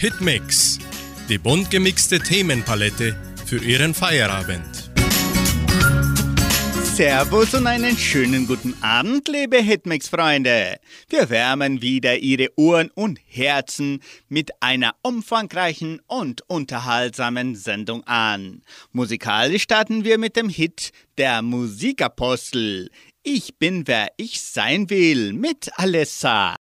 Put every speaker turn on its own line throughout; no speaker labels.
Hitmix, die bunt gemixte Themenpalette für Ihren Feierabend.
Servus und einen schönen guten Abend, liebe Hitmix-Freunde. Wir wärmen wieder Ihre Ohren und Herzen mit einer umfangreichen und unterhaltsamen Sendung an. Musikalisch starten wir mit dem Hit Der Musikapostel. Ich bin wer ich sein will mit Alessa.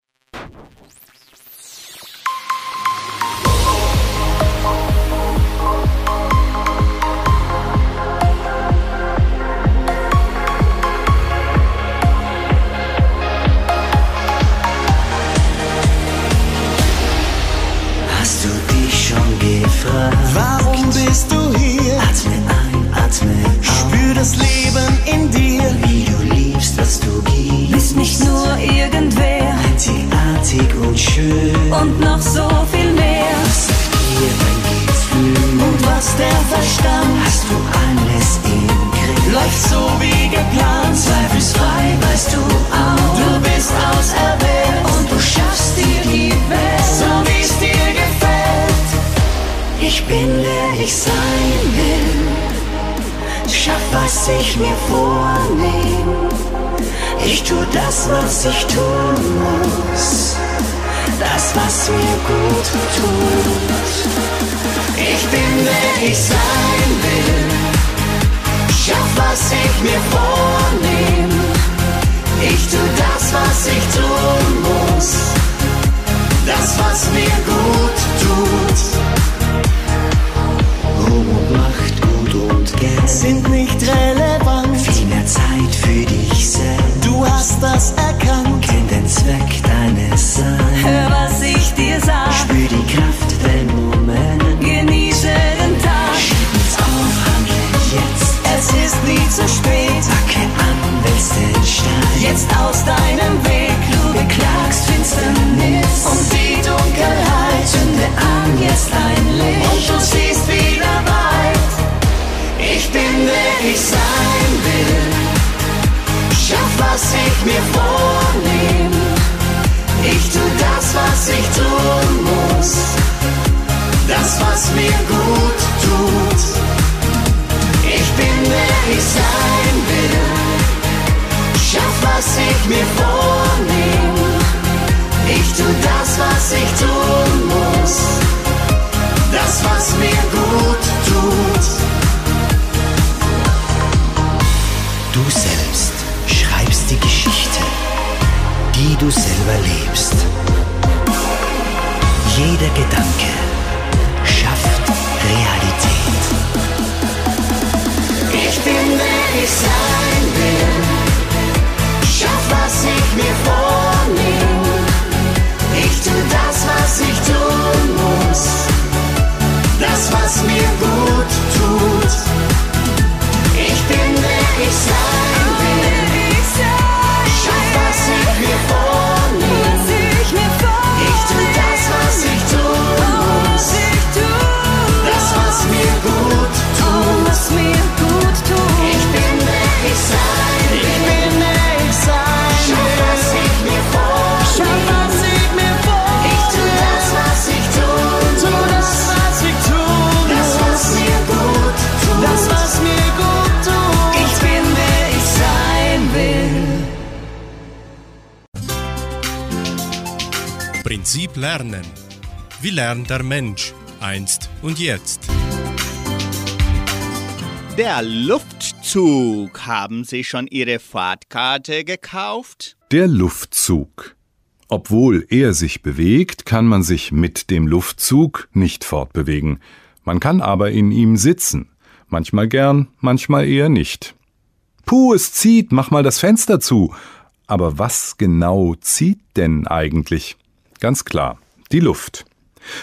Gefragt. Warum bist du hier?
Atme ein, atme
aus. Spür das Leben in dir.
Wie du liebst, was du gibst.
Bist nicht nur irgendwer.
Einzigartig und schön.
Und noch so viel mehr.
Was sagt dir dein Gefühl?
Und was der Verstand?
Hast du alles im Griff?
Läuft so wie geplant.
Zweifelsfrei weißt du auch.
Du bist auserwählt.
Bin wer ich sein will. Schaff, was ich mir vornehm. Ich tu das, was ich tun muss. Das, was mir gut tut.
Ich bin wer ich sein will. Schaff, was ich mir vornehm. Ich tu das, was ich tun muss. Das, was mir gut tut.
Und
ich
sein will. Schaff, was ich mir vornehm. Ich tu das, was ich tun muss. Das, was mir gut tut. Ich bin wer ich sein will. Schaff, was ich mir vornehm. Ich tu das, was ich tun muss. Das, was mir gut tut.
Du selbst schreibst die Geschichte, die du selber lebst. Jeder Gedanke schafft Realität.
Ich bin wer ich sein will. Schaff, was ich mir vornehm. Ich tu das, was ich tun muss. Das, was mir gut tut. Ich bin wer ich
Lernen. Wie lernt der Mensch einst und jetzt?
Der Luftzug. Haben Sie schon Ihre Fahrtkarte gekauft?
Der Luftzug. Obwohl er sich bewegt, kann man sich mit dem Luftzug nicht fortbewegen. Man kann aber in ihm sitzen. Manchmal gern, manchmal eher nicht. Puh, es zieht, mach mal das Fenster zu. Aber was genau zieht denn eigentlich? Ganz klar, die Luft.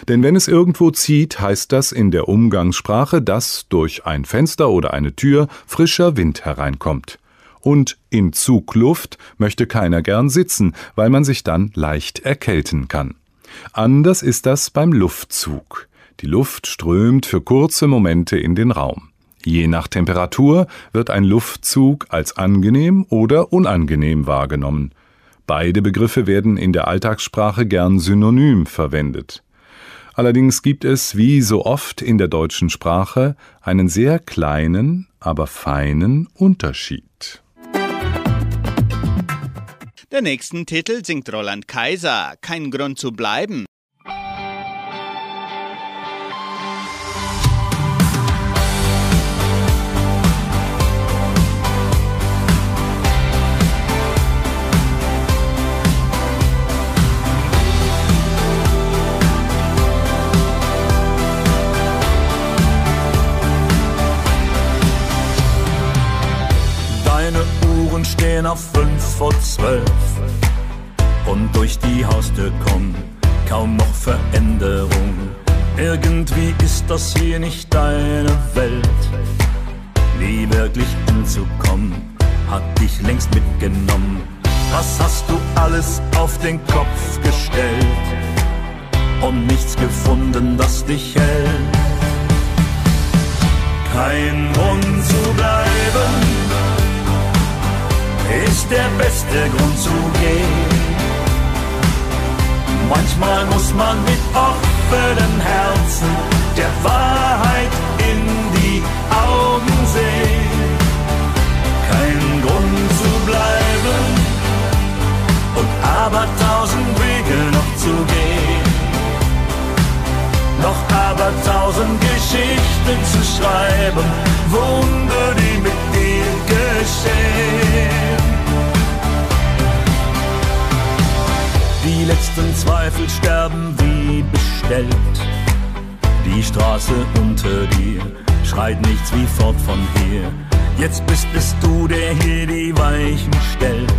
Denn wenn es irgendwo zieht, heißt das in der Umgangssprache, dass durch ein Fenster oder eine Tür frischer Wind hereinkommt. Und in Zugluft möchte keiner gern sitzen, weil man sich dann leicht erkälten kann. Anders ist das beim Luftzug. Die Luft strömt für kurze Momente in den Raum. Je nach Temperatur wird ein Luftzug als angenehm oder unangenehm wahrgenommen. Beide Begriffe werden in der Alltagssprache gern synonym verwendet. Allerdings gibt es, wie so oft in der deutschen Sprache, einen sehr kleinen, aber feinen Unterschied.
Der nächsten Titel singt Roland Kaiser, Kein Grund zu bleiben.
Vor zwölf und durch die Haustür kommt kaum noch Veränderung. Irgendwie ist das hier nicht deine Welt. Nie wirklich hinzukommen, hat dich längst mitgenommen. Was hast du alles auf den Kopf gestellt und nichts gefunden, das dich hält? Kein Grund zu bleiben ist der beste Grund zu gehen. Manchmal muss man mit offenen Herzen der Wahrheit in die Augen sehen. Kein Grund zu bleiben und aber tausend Wege noch zu gehen. Noch aber tausend Geschichten zu schreiben, Wunder, die mit dir geschehen. Die letzten Zweifel sterben wie bestellt. Die Straße unter dir schreit nichts wie fort von hier. Jetzt bist es du, der hier die Weichen stellt.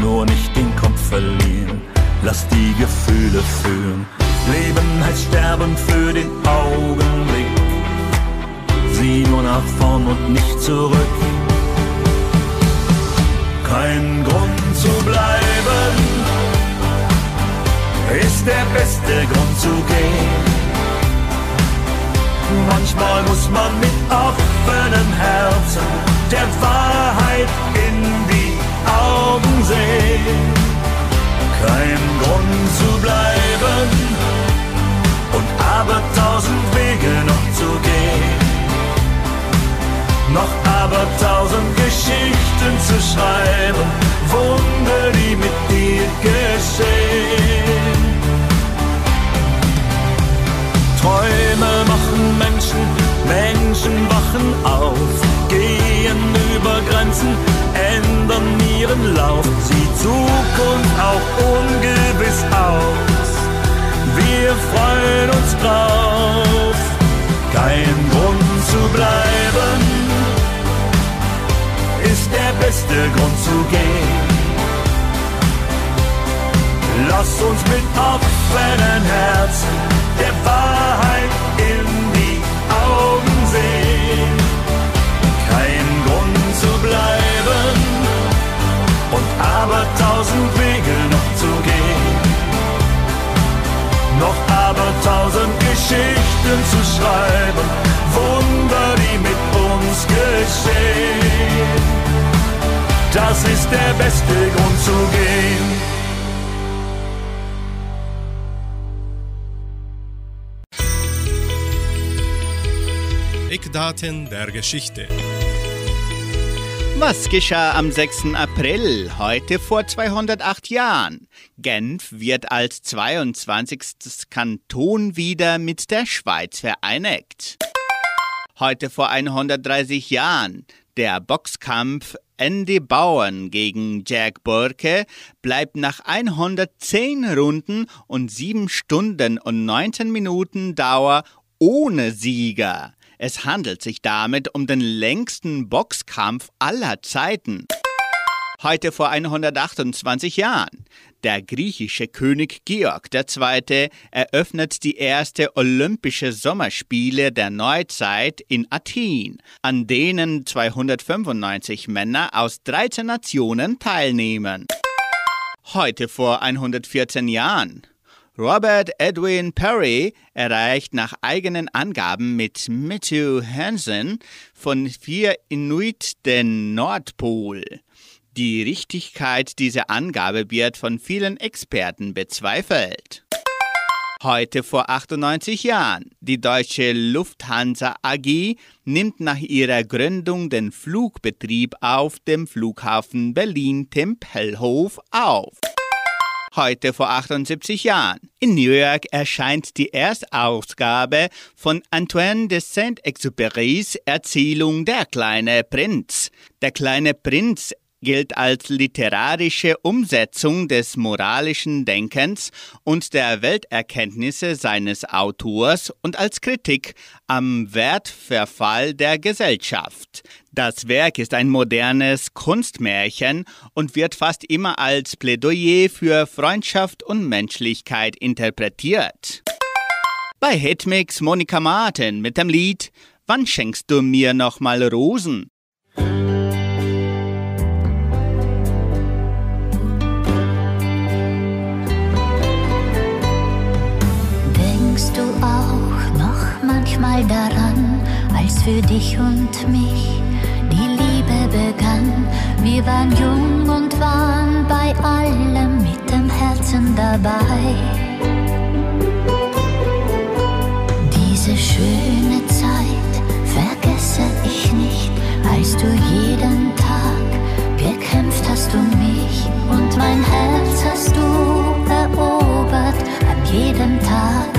Nur nicht den Kopf verlieren, lass die Gefühle führen. Leben heißt sterben für den Augenblick. Sieh nur nach vorn und nicht zurück. Kein Grund zu bleiben ist der beste Grund zu gehen. Manchmal muss man mit offenem Herzen der Wahrheit in die Augen sehen. Kein Grund zu bleiben und aber tausend aber tausend Geschichten zu schreiben, Wunder, die mit dir geschehen. Träume machen Menschen, Menschen wachen auf, gehen über Grenzen, ändern ihren Lauf, sieht Zukunft auch ungewiss aus. Wir freuen uns drauf, kein Grund zu bleiben, der beste Grund zu gehen. Lass uns mit offenen Herzen der Wahrheit in die Augen sehen. Kein Grund zu bleiben und aber tausend Wege noch zu gehen. Noch aber tausend Geschichten zu schreiben, Wunder, die mit uns geschehen. Das ist der beste Grund zu gehen.
Eckdaten der Geschichte.
Was geschah am 6. April, heute vor 208 Jahren? Genf wird als 22. Kanton wieder mit der Schweiz vereinigt. Heute vor 130 Jahren, der Boxkampf Andy Bauern gegen Jack Burke bleibt nach 110 Runden und 7 Stunden und 19 Minuten Dauer ohne Sieger. Es handelt sich damit um den längsten Boxkampf aller Zeiten. Heute vor 128 Jahren. Der griechische König Georg II. eröffnet die erste Olympische Sommerspiele der Neuzeit in Athen, an denen 295 Männer aus 13 Nationen teilnehmen. Heute vor 114 Jahren. Robert Edwin Perry erreicht nach eigenen Angaben mit Matthew Hansen von vier Inuit den Nordpol. Die Richtigkeit dieser Angabe wird von vielen Experten bezweifelt. Heute vor 98 Jahren. Die deutsche Lufthansa AG nimmt nach ihrer Gründung den Flugbetrieb auf dem Flughafen Berlin-Tempelhof auf. Heute vor 78 Jahren. In New York erscheint die Erstausgabe von Antoine de Saint-Exupérys Erzählung Der kleine Prinz. Der kleine Prinz gilt als literarische Umsetzung des moralischen Denkens und der Welterkenntnisse seines Autors und als Kritik am Wertverfall der Gesellschaft. Das Werk ist ein modernes Kunstmärchen und wird fast immer als Plädoyer für Freundschaft und Menschlichkeit interpretiert. Bei Hitmix Monika Martin mit dem Lied Wann schenkst du mir nochmal Rosen?
Für dich und mich die Liebe begann. Wir waren jung und waren bei allem mit dem Herzen dabei. Diese schöne Zeit vergesse ich nicht, als du jeden Tag gekämpft hast um mich und mein Herz hast du erobert an jedem Tag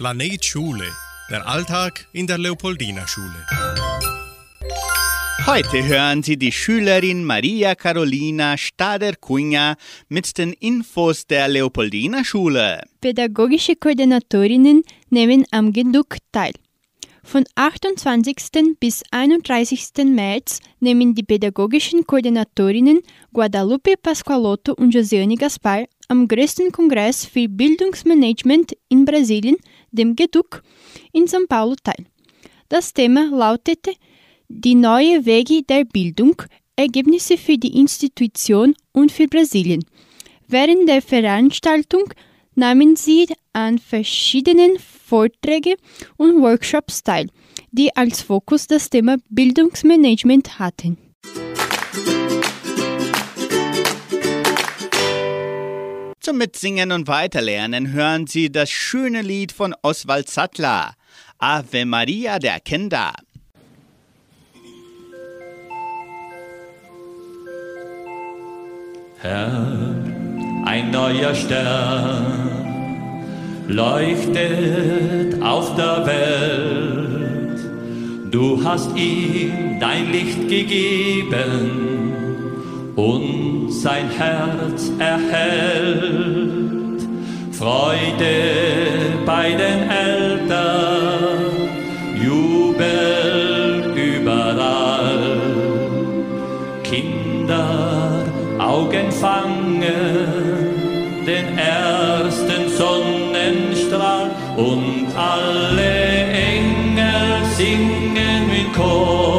Planet Schule, der Alltag in der Leopoldina Schule.
Heute hören Sie die Schülerin Maria Carolina Stader-Cunha mit den Infos der Leopoldina Schule.
Pädagogische Koordinatorinnen nehmen am GEDUC teil. Von 28. bis 31. März nehmen die pädagogischen Koordinatorinnen Guadalupe Pasqualotto und Josiane Gaspar am größten Kongress für Bildungsmanagement in Brasilien, dem GEDUC, in São Paulo teil. Das Thema lautete Die neue Wege der Bildung, Ergebnisse für die Institution und für Brasilien. Während der Veranstaltung nahmen sie an verschiedenen Vorträgen und Workshops teil, die als Fokus das Thema Bildungsmanagement hatten.
Zum Mitsingen und Weiterlernen hören Sie das schöne Lied von Oswald Sattler, Ave Maria der Kinder.
Herr, ein neuer Stern leuchtet auf der Welt. Du hast ihm dein Licht gegeben und sein Herz erhellt. Freude bei den Eltern, Jubel überall. Kinder, Augen fangen den ersten Sonnenstrahl und alle Engel singen mit Chor.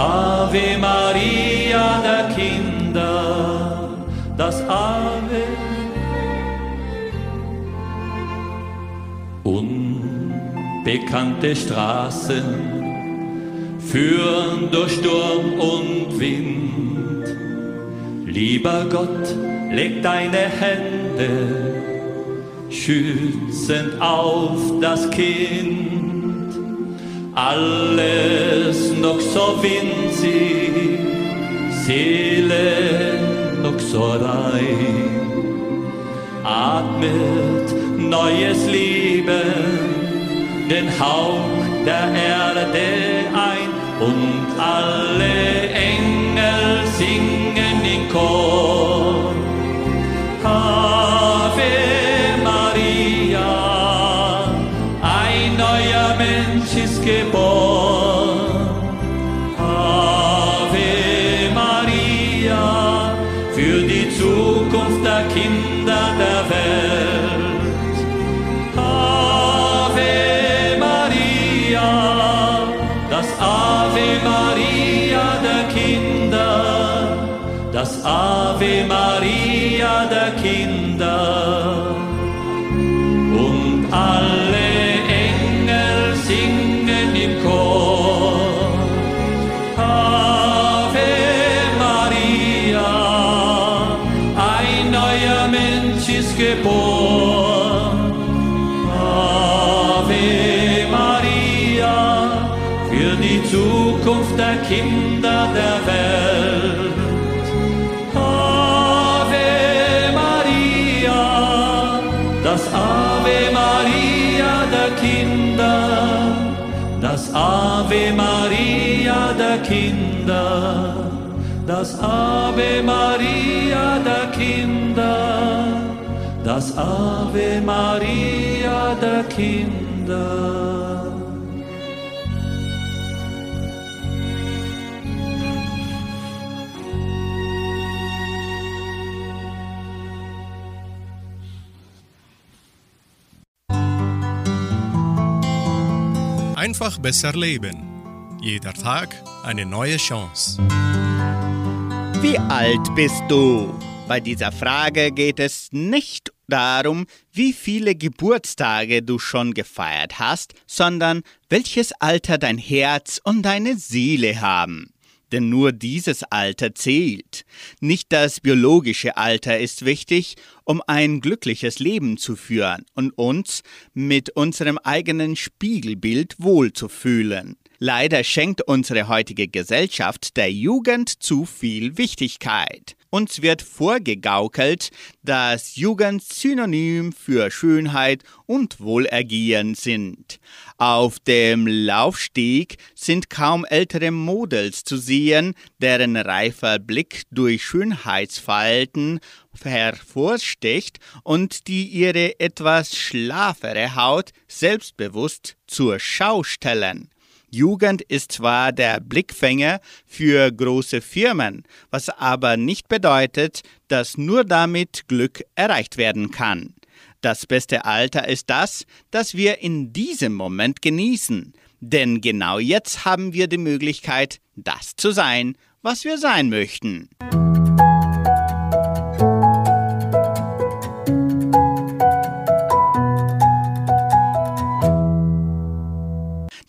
Ave Maria der Kinder, das Ave. Unbekannte Straßen führen durch Sturm und Wind. Lieber Gott, leg deine Hände schützend auf das Kind. Alles noch so winzig, Seele noch so rein. Atmet neues Leben, den Hauch der Erde ein und alle Engel singen in Chor. Ave Maria der Kinder. Maria der Kinder, das Ave Maria der Kinder, das Ave Maria der Kinder.
Einfach besser leben. Jeder Tag eine neue Chance.
Wie alt bist du? Bei dieser Frage geht es nicht darum, wie viele Geburtstage du schon gefeiert hast, sondern welches Alter dein Herz und deine Seele haben. Denn nur dieses Alter zählt. Nicht das biologische Alter ist wichtig, um ein glückliches Leben zu führen und uns mit unserem eigenen Spiegelbild wohlzufühlen. Leider schenkt unsere heutige Gesellschaft der Jugend zu viel Wichtigkeit. Uns wird vorgegaukelt, dass Jugend Synonym für Schönheit und Wohlergehen sind. Auf dem Laufsteg sind kaum ältere Models zu sehen, deren reifer Blick durch Schönheitsfalten hervorsticht und die ihre etwas schlafere Haut selbstbewusst zur Schau stellen. Jugend ist zwar der Blickfänger für große Firmen, was aber nicht bedeutet, dass nur damit Glück erreicht werden kann. Das beste Alter ist das, das wir in diesem Moment genießen. Denn genau jetzt haben wir die Möglichkeit, das zu sein, was wir sein möchten.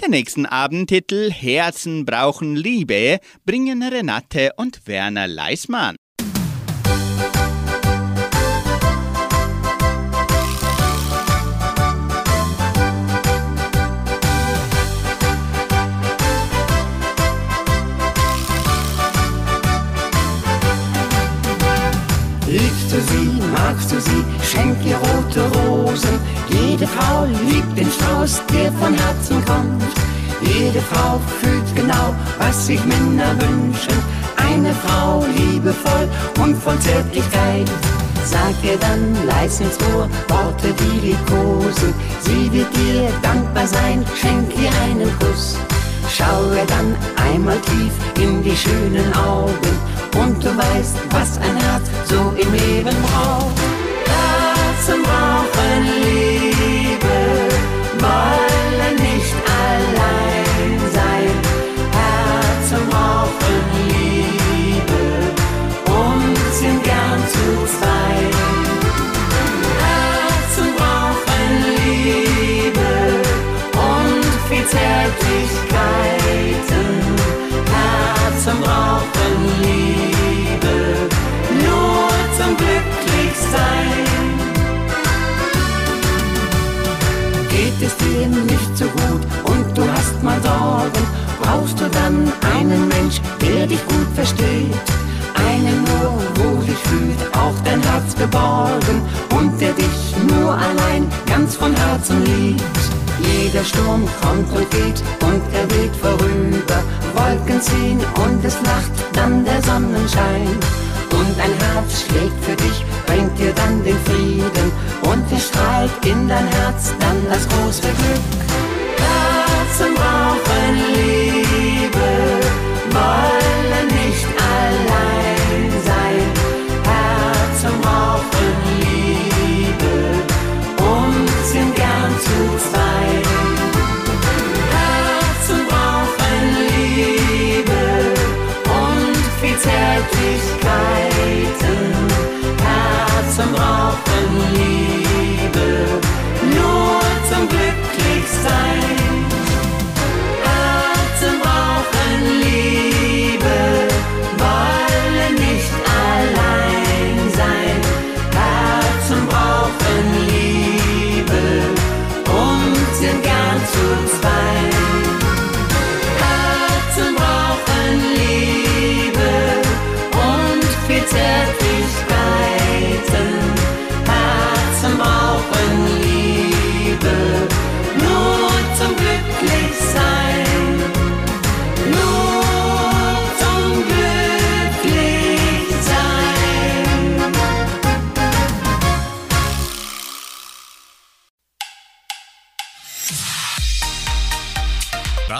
Der nächsten Abendtitel Herzen brauchen Liebe bringen Renate und Werner Leismann.
Du sie, magst du sie, schenk ihr rote Rosen. Jede Frau liebt den Strauß, der von Herzen kommt. Jede Frau fühlt genau, was sich Männer wünschen. Eine Frau liebevoll und voll Zärtlichkeit. Sag ihr dann leis ins Ohr Worte, die liebkosen. Sie wird dir dankbar sein, schenk ihr einen Kuss. Schau ihr dann einmal tief in die schönen Augen und du weißt, was ein Herz so im Leben braucht. Herzen brauchen Liebe,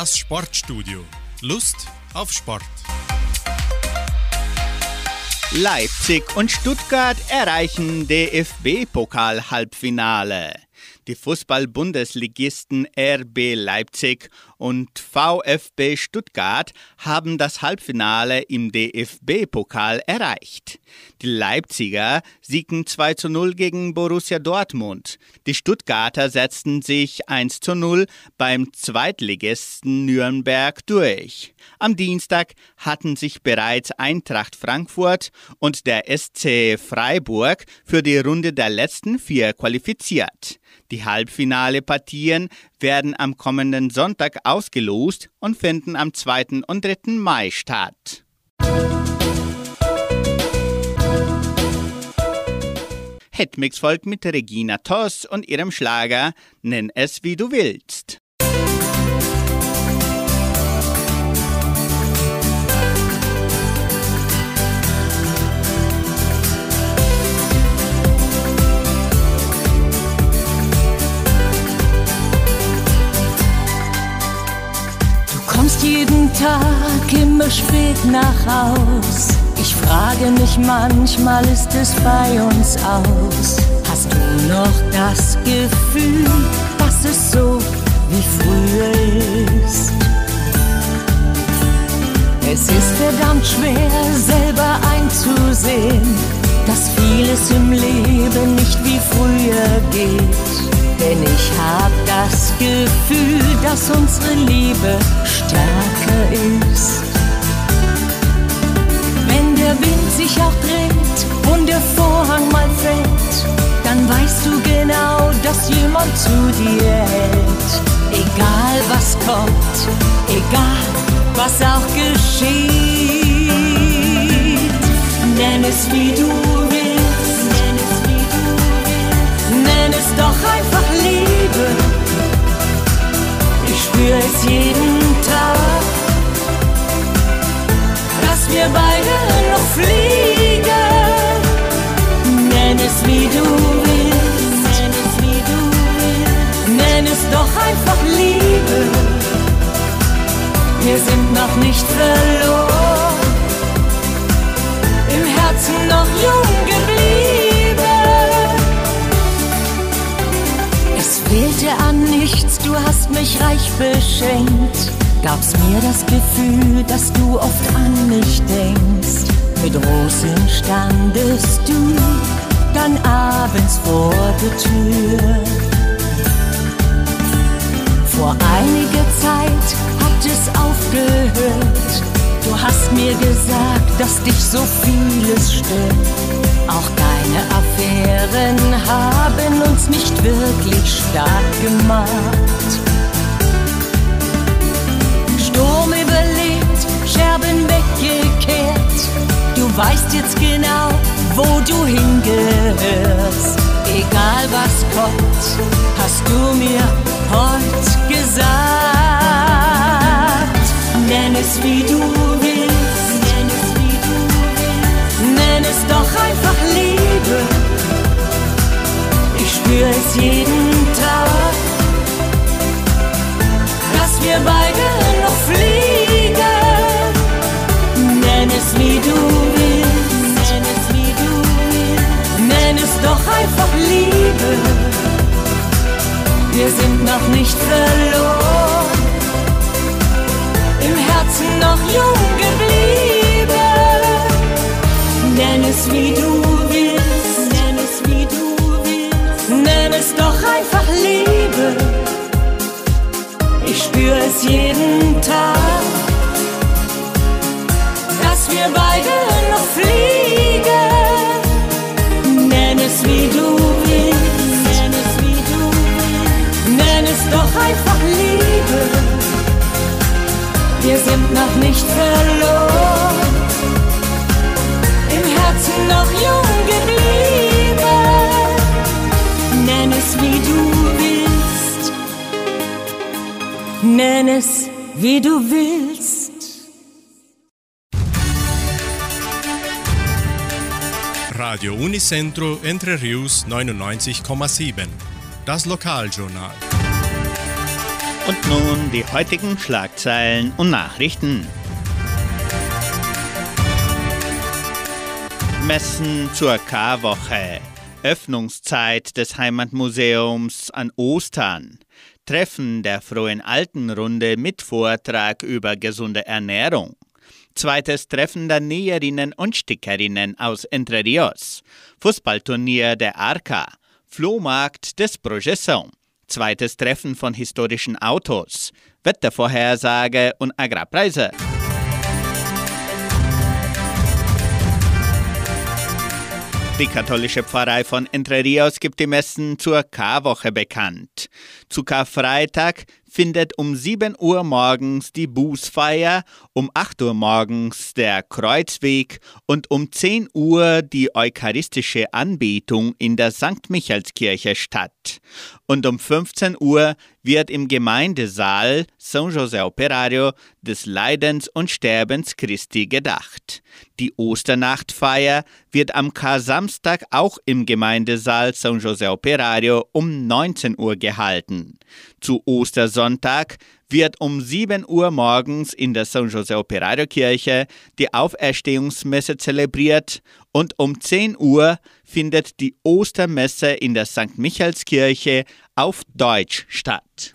Das
Sportstudio. Lust auf Sport.
Leipzig und Stuttgart erreichen DFB-Pokal-Halbfinale. Die Fußball-Bundesligisten RB Leipzig und VfB Stuttgart haben das Halbfinale im DFB-Pokal erreicht. Die Leipziger siegten 2 zu 0 gegen Borussia Dortmund. Die Stuttgarter setzten sich 1 zu 0 beim Zweitligisten Nürnberg durch. Am Dienstag hatten sich bereits Eintracht Frankfurt und der SC Freiburg für die Runde der letzten vier qualifiziert. Die Halbfinale-Partien werden am kommenden Sonntag ausgelost und finden am 2. und 3. Mai statt. Hitmix folgt mit Regina Toss und ihrem Schlager Nenn es wie du willst.
Kommst jeden Tag immer spät nach Haus. Ich frage mich manchmal, ist es bei uns aus? Hast du noch das Gefühl, dass es so wie früher ist? Es ist verdammt schwer, selber einzusehen, dass vieles im Leben nicht wie früher geht. Denn ich hab das Gefühl, dass unsere Liebe stärker ist. Wenn der Wind sich auch dreht und der Vorhang mal fällt, dann weißt du genau, dass jemand zu dir hält. Egal was kommt, egal was auch geschieht, nenn es wie du doch einfach Liebe. Ich spür es jeden Tag, dass wir beide noch fliegen. Nenn es wie du willst, nenn es wie du willst, nenn es doch einfach Liebe. Wir sind noch nicht verloren, im Herzen noch jung geblieben. Fehlte an nichts, du hast mich reich beschenkt. Gab's mir das Gefühl, dass du oft an mich denkst. Mit Rosen standest du dann abends vor der Tür. Vor einiger Zeit hat es aufgehört. Du hast mir gesagt, dass dich so vieles stört. Auch deine Affären haben uns nicht wirklich stark gemacht. Sturm überlebt, Scherben weggekehrt. Du weißt jetzt genau, wo du hingehörst. Egal was kommt, hast du mir heute gesagt. Nenn es wie du Ich spür es jeden Tag, dass wir beide noch fliegen. Nenn es wie du willst, nenn es wie du willst, nenn es doch einfach Liebe. Wir sind noch nicht verloren, im Herzen noch jung geblieben. Nenn es wie du willst, einfach Liebe. Ich spür es jeden Tag, dass wir beide noch fliegen. Nenn es wie du willst, nenn es wie du willst, nenn es doch einfach Liebe. Wir sind noch nicht verloren, im Herzen noch jung nenn es wie du willst.
Radio Unicentro Entre Rius 99,7. Das Lokaljournal.
Und nun die heutigen Schlagzeilen und Nachrichten. Messen zur Karwoche. Öffnungszeit des Heimatmuseums an Ostern. Treffen der Frohen Altenrunde mit Vortrag über gesunde Ernährung. Zweites Treffen der Näherinnen und Stickerinnen aus Entre Rios. Fußballturnier der Arca. Flohmarkt des Projeção. Zweites Treffen von historischen Autos. Wettervorhersage und Agrarpreise. Die katholische Pfarrei von Entre Rios gibt die Messen zur Karwoche bekannt. Zu Karfreitag findet um 7 Uhr morgens die Bußfeier, um 8 Uhr morgens der Kreuzweg und um 10 Uhr die eucharistische Anbetung in der St. Michaelskirche statt. Und um 15 Uhr wird im Gemeindesaal San José Operario des Leidens und Sterbens Christi gedacht. Die Osternachtfeier wird am Kar-Samstag auch im Gemeindesaal San José Operario um 19 Uhr gehalten. Zu Ostersonntag wird um 7 Uhr morgens in der San José Operario Kirche die Auferstehungsmesse zelebriert und um 10 Uhr findet die Ostermesse in der St. Michaelskirche auf Deutsch statt.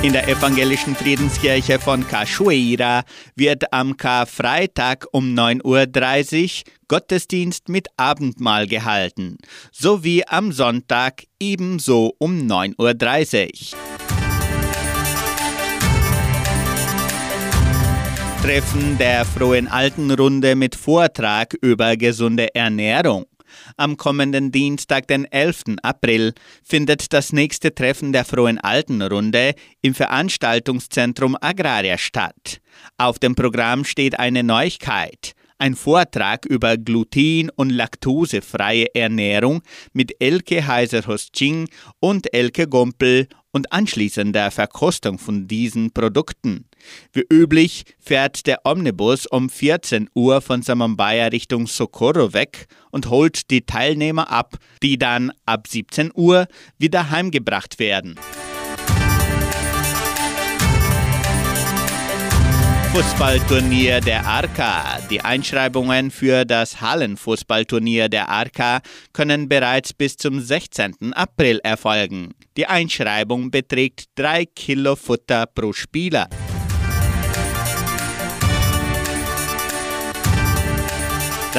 In der evangelischen Friedenskirche von Cachoeira wird am Karfreitag um 9.30 Uhr Gottesdienst mit Abendmahl gehalten, sowie am Sonntag ebenso um 9.30 Uhr. Treffen der Frohen Altenrunde mit Vortrag über gesunde Ernährung. Am kommenden Dienstag, den 11. April, findet das nächste Treffen der Frohen Altenrunde im Veranstaltungszentrum Agraria statt. Auf dem Programm steht eine Neuigkeit. Ein Vortrag über gluten- und laktosefreie Ernährung mit Elke Heiser-Hosting und Elke Gompel und anschließender Verkostung von diesen Produkten. Wie üblich fährt der Omnibus um 14 Uhr von Samambaya Richtung Socorro weg und holt die Teilnehmer ab, die dann ab 17 Uhr wieder heimgebracht werden. Fußballturnier der Arca. Die Einschreibungen für das Hallenfußballturnier der Arca können bereits bis zum 16. April erfolgen. Die Einschreibung beträgt 3 Kilo Futter pro Spieler.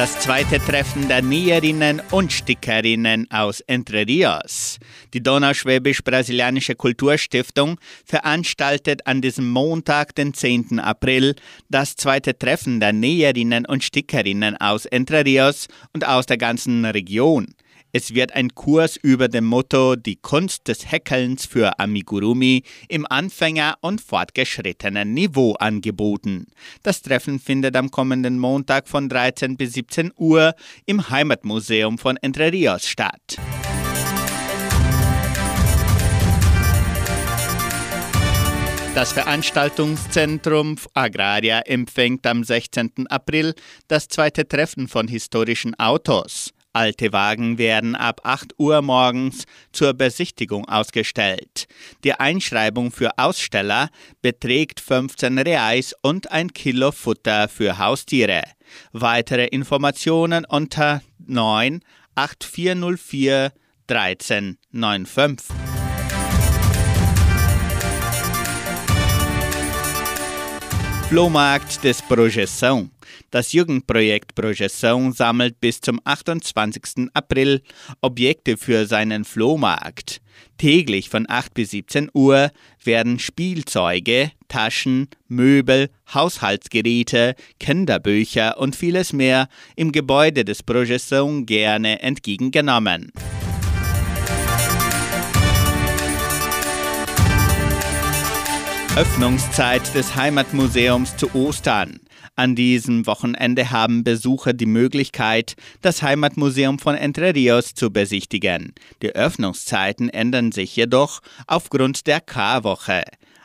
Das zweite Treffen der Näherinnen und Stickerinnen aus Entre Rios. Die Donauschwäbisch-Brasilianische Kulturstiftung veranstaltet an diesem Montag, den 10. April, das zweite Treffen der Näherinnen und Stickerinnen aus Entre Rios und aus der ganzen Region. Es wird ein Kurs über dem Motto Die Kunst des Häkelns für Amigurumi im Anfänger- und fortgeschrittenen Niveau angeboten. Das Treffen findet am kommenden Montag von 13 bis 17 Uhr im Heimatmuseum von Entre Rios statt. Das Veranstaltungszentrum Agraria empfängt am 16. April das zweite Treffen von historischen Autos. Alte Wagen werden ab 8 Uhr morgens zur Besichtigung ausgestellt. Die Einschreibung für Aussteller beträgt 15 Reais und ein Kilo Futter für Haustiere. Weitere Informationen unter 9 8404 1395. Flohmarkt des Projeção. Das Jugendprojekt Projeção sammelt bis zum 28. April Objekte für seinen Flohmarkt. Täglich von 8 bis 17 Uhr werden Spielzeuge, Taschen, Möbel, Haushaltsgeräte, Kinderbücher und vieles mehr im Gebäude des Projeção gerne entgegengenommen. Öffnungszeit des Heimatmuseums zu Ostern. An diesem Wochenende haben Besucher die Möglichkeit, das Heimatmuseum von Entre Rios zu besichtigen. Die Öffnungszeiten ändern sich jedoch aufgrund der Karwoche.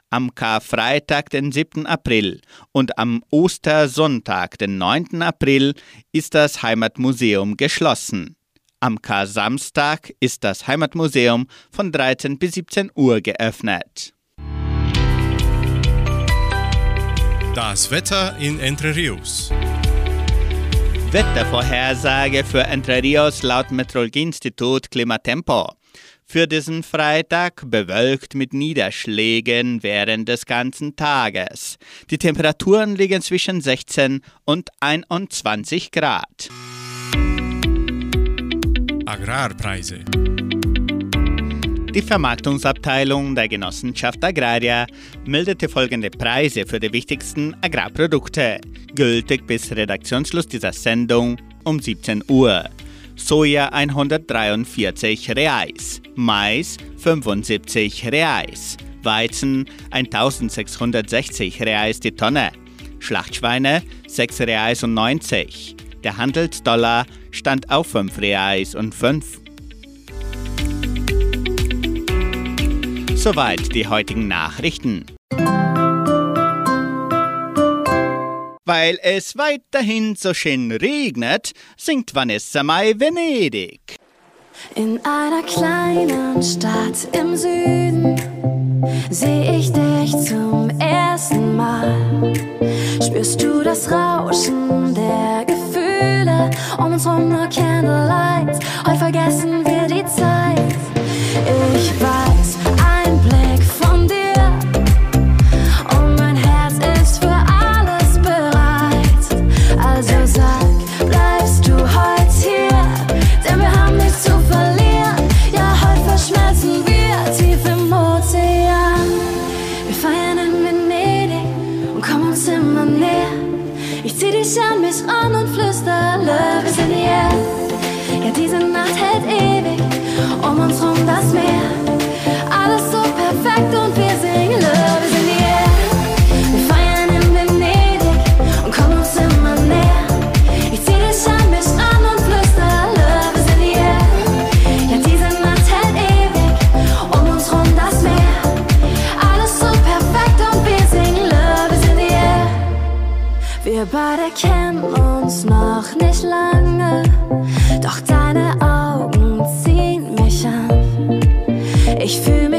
Am Karfreitag, den 7. April und am Ostersonntag, den 9. April, ist das Heimatmuseum geschlossen. Am Kar-Samstag ist das Heimatmuseum von 13 bis 17 Uhr geöffnet.
Das Wetter in Entre Rios.
Wettervorhersage für Entre Rios laut Meteorologieinstitut Klimatempo. Für diesen Freitag bewölkt mit Niederschlägen während des ganzen Tages. Die Temperaturen liegen zwischen 16 und 21 Grad.
Agrarpreise.
Die Vermarktungsabteilung der Genossenschaft Agraria meldete folgende Preise für die wichtigsten Agrarprodukte, gültig bis Redaktionsschluss dieser Sendung um 17 Uhr. Soja 143 Reais, Mais 75 Reais, Weizen 1660 Reais die Tonne, Schlachtschweine 6 Reais und 90. Der Handelsdollar stand auf 5 Reais und 5. Soweit die heutigen Nachrichten. Weil es weiterhin so schön regnet, singt Vanessa Mai Venedig.
In einer kleinen Stadt im Süden sehe ich dich zum ersten Mal. Spürst du das Rauschen der Gefühle? Um uns rum nur Candlelight. Heute vergessen wir die Zeit. Ich weiß, Wir beide kennen uns noch nicht lange, doch deine Augen ziehen mich an. Ich fühle mich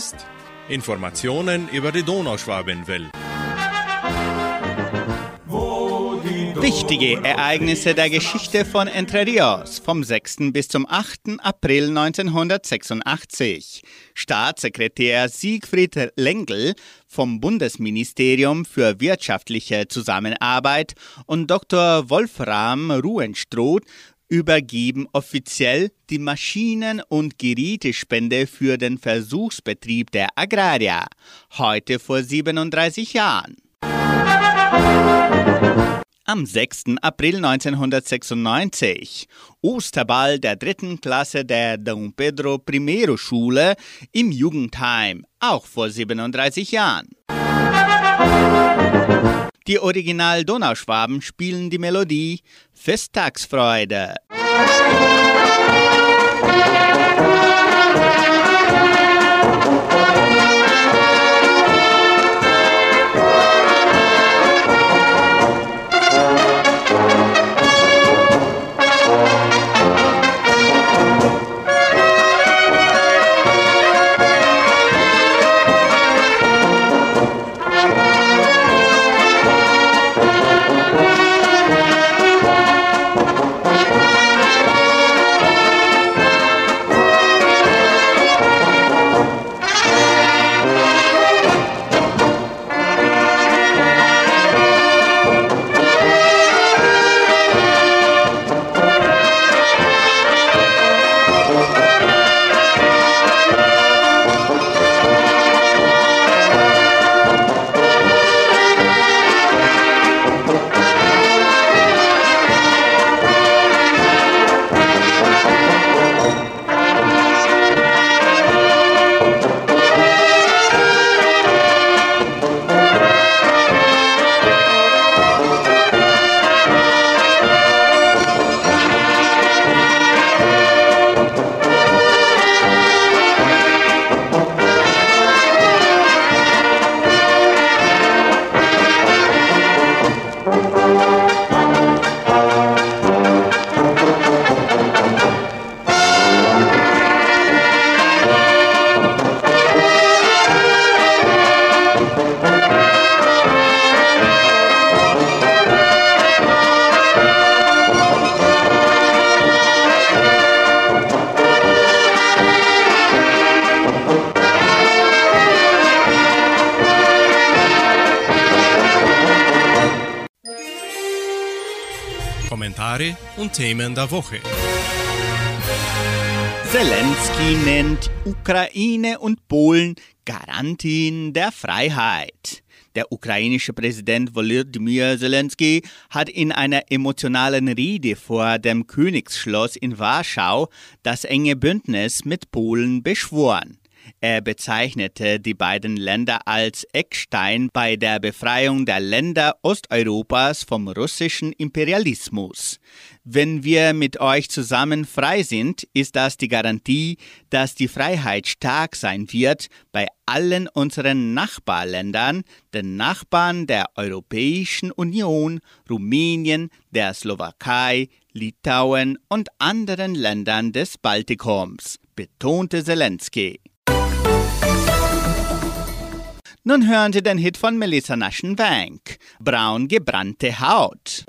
Gewusst? Informationen über die Donauschwabenwelle.
Wichtige Ereignisse der Geschichte von Entre Rios vom 6. bis zum 8. April 1986. Staatssekretär Siegfried Lengel vom Bundesministerium für wirtschaftliche Zusammenarbeit und Dr. Wolfram Ruhenstroth übergeben offiziell die Maschinen- und Gerätespende für den Versuchsbetrieb der Agraria, heute vor 37 Jahren. Am 6. April 1996, Osterball der dritten Klasse der Dom Pedro Primero Schule im Jugendheim, auch vor 37 Jahren. Die Original Donauschwaben spielen die Melodie Festtagsfreude.
Themen der Woche.
Zelensky nennt Ukraine und Polen Garantien der Freiheit. Der ukrainische Präsident Volodymyr Zelensky hat in einer emotionalen Rede vor dem Königsschloss in Warschau das enge Bündnis mit Polen beschworen. Er bezeichnete die beiden Länder als Eckstein bei der Befreiung der Länder Osteuropas vom russischen Imperialismus. Wenn wir mit euch zusammen frei sind, ist das die Garantie, dass die Freiheit stark sein wird bei allen unseren Nachbarländern, den Nachbarn der Europäischen Union, Rumänien, der Slowakei, Litauen und anderen Ländern des Baltikums, betonte Zelensky. Nun hören Sie den Hit von Melissa Naschenbank, Braun gebrannte Haut.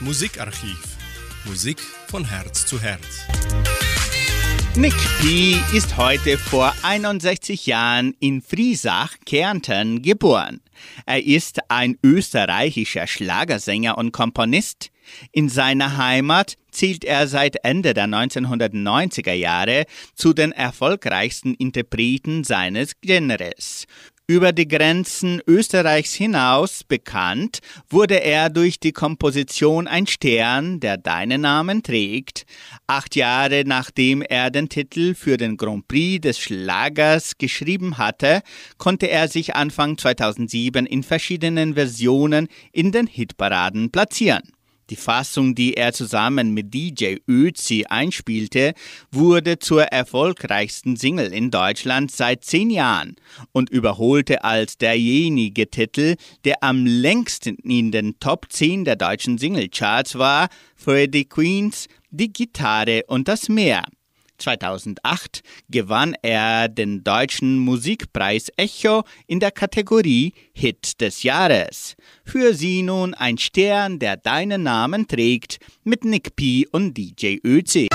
Musikarchiv. Musik von Herz zu Herz.
Nick P. ist heute vor 61 Jahren in Friesach, Kärnten, geboren. Er ist ein österreichischer Schlagersänger und Komponist. In seiner Heimat zählt er seit Ende der 1990er Jahre zu den erfolgreichsten Interpreten seines Genres. Über die Grenzen Österreichs hinaus bekannt wurde er durch die Komposition Ein Stern, der deinen Namen trägt. Acht Jahre nachdem er den Titel für den Grand Prix des Schlagers geschrieben hatte, konnte er sich Anfang 2007 in verschiedenen Versionen in den Hitparaden platzieren. Die Fassung, die er zusammen mit DJ Özi einspielte, wurde zur erfolgreichsten Single in Deutschland seit zehn Jahren und überholte als derjenige Titel, der am längsten in den Top 10 der deutschen Singlecharts war, Freddie Queens Die Gitarre und das Meer. 2008 gewann er den deutschen Musikpreis Echo in der Kategorie Hit des Jahres. Für sie nun ein Stern, der deinen Namen trägt, mit Nick P. und DJ Öze.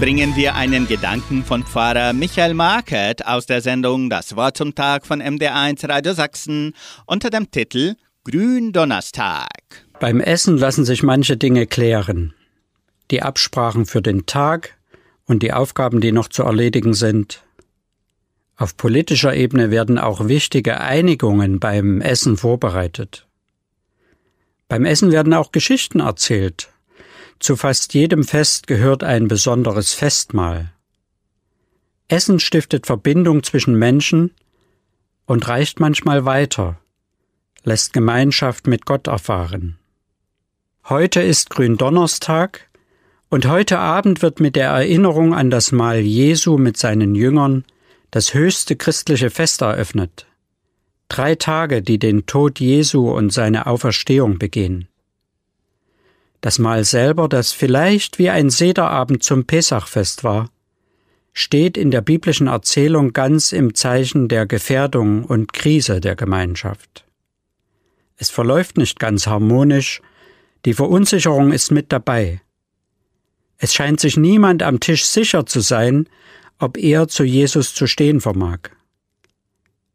Bringen wir einen Gedanken von Pfarrer Michael Markert aus der Sendung Das Wort zum Tag von MD1 Radio Sachsen unter dem Titel Gründonnerstag.
Beim Essen lassen sich manche Dinge klären. Die Absprachen für den Tag und die Aufgaben, die noch zu erledigen sind. Auf politischer Ebene werden auch wichtige Einigungen beim Essen vorbereitet. Beim Essen werden auch Geschichten erzählt. Zu fast jedem Fest gehört ein besonderes Festmahl. Essen stiftet Verbindung zwischen Menschen und reicht manchmal weiter, lässt Gemeinschaft mit Gott erfahren. Heute ist Gründonnerstag und heute Abend wird mit der Erinnerung an das Mahl Jesu mit seinen Jüngern das höchste christliche Fest eröffnet. Drei Tage, die den Tod Jesu und seine Auferstehung begehen. Das Mahl selber, das vielleicht wie ein Sederabend zum Pesachfest war, steht in der biblischen Erzählung ganz im Zeichen der Gefährdung und Krise der Gemeinschaft. Es verläuft nicht ganz harmonisch, die Verunsicherung ist mit dabei. Es scheint sich niemand am Tisch sicher zu sein, ob er zu Jesus zu stehen vermag.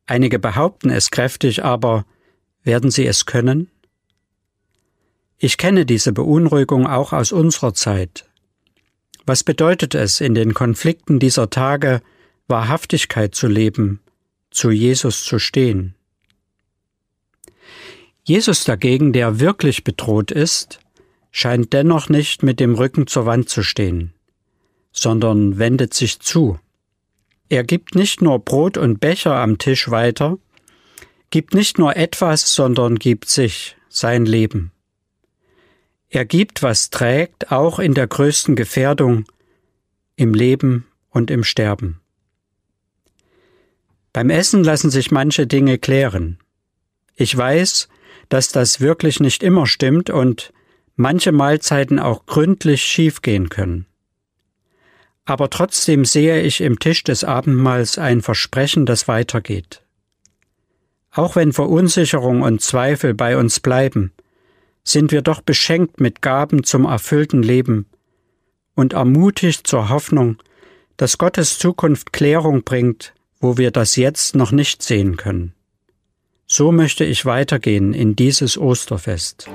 Einige behaupten es kräftig, aber werden sie es können? Ich kenne diese Beunruhigung auch aus unserer Zeit. Was bedeutet es, in den Konflikten dieser Tage Wahrhaftigkeit zu leben, zu Jesus zu stehen? Jesus dagegen, der wirklich bedroht ist, scheint dennoch nicht mit dem Rücken zur Wand zu stehen sondern wendet sich zu. Er gibt nicht nur Brot und Becher am Tisch weiter, gibt nicht nur etwas, sondern gibt sich, sein Leben. Er gibt, was trägt, auch in der größten Gefährdung, im Leben und im Sterben. Beim Essen lassen sich manche Dinge klären. Ich weiß, dass das wirklich nicht immer stimmt und manche Mahlzeiten auch gründlich schiefgehen können aber trotzdem sehe ich im Tisch des Abendmahls ein Versprechen, das weitergeht. Auch wenn Verunsicherung und Zweifel bei uns bleiben, sind wir doch beschenkt mit Gaben zum erfüllten Leben und ermutigt zur Hoffnung, dass Gottes Zukunft Klärung bringt, wo wir das jetzt noch nicht sehen können. So möchte ich weitergehen in dieses Osterfest.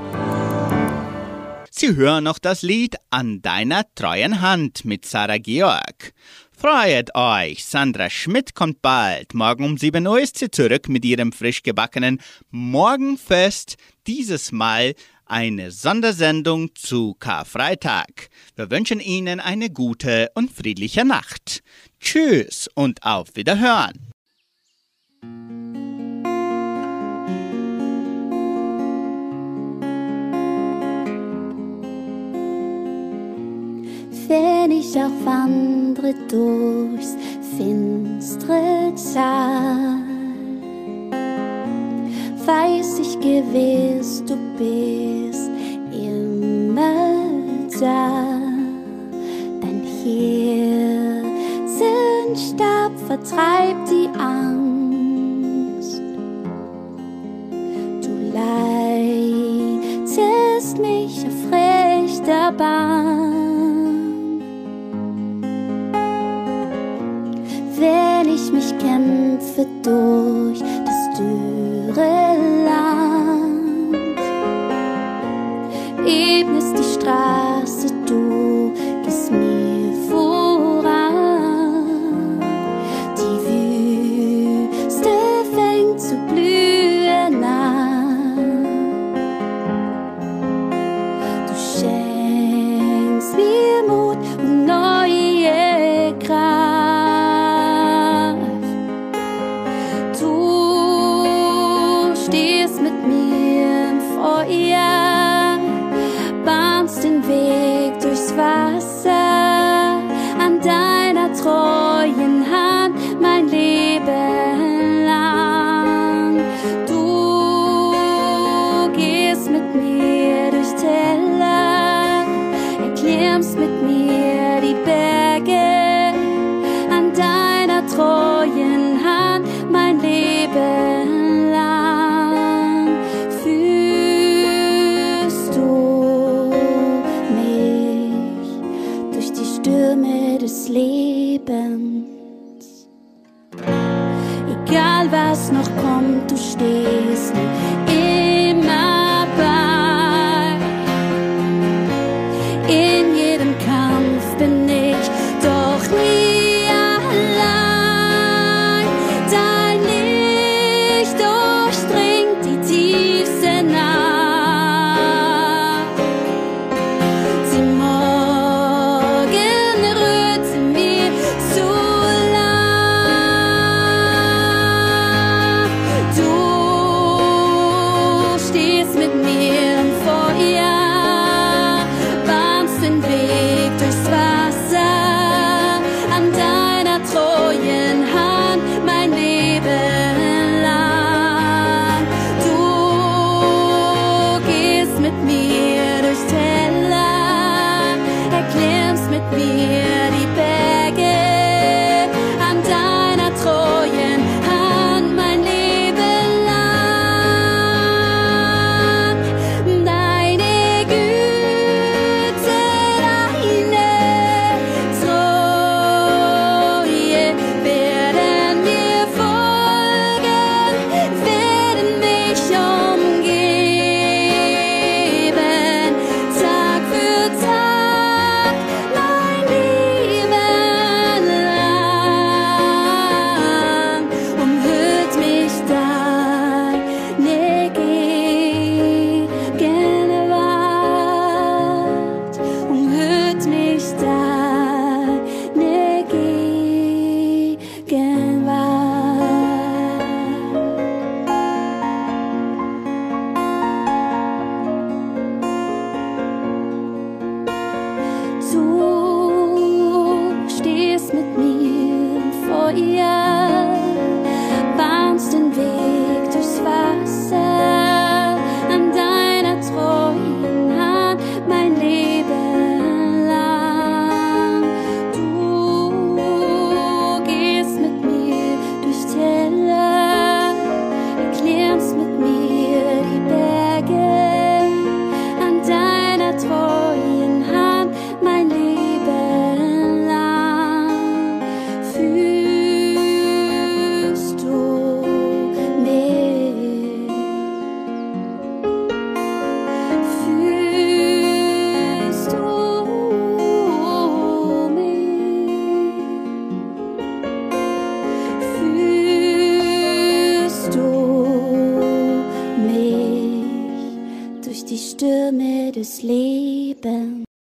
Sie hören noch das Lied An deiner treuen Hand mit Sarah Georg. Freut euch, Sandra Schmidt kommt bald. Morgen um 7 Uhr ist sie zurück mit ihrem frisch gebackenen Morgenfest. Dieses Mal eine Sondersendung zu Karfreitag. Wir wünschen Ihnen eine gute und friedliche Nacht. Tschüss und auf Wiederhören.
wenn ich auch wandre durchs finstere Tal, weiß ich gewiss, du bist immer da. Dein Hirsenstab vertreibt die Angst. Du leitest mich auf rechter Bahn. ich mich kämpfe durch das dürre Land. Ebnest die Straße, du gehst mir stehst mit mir im Feuer, bahnst den Weg durchs Wasser, an deiner treuen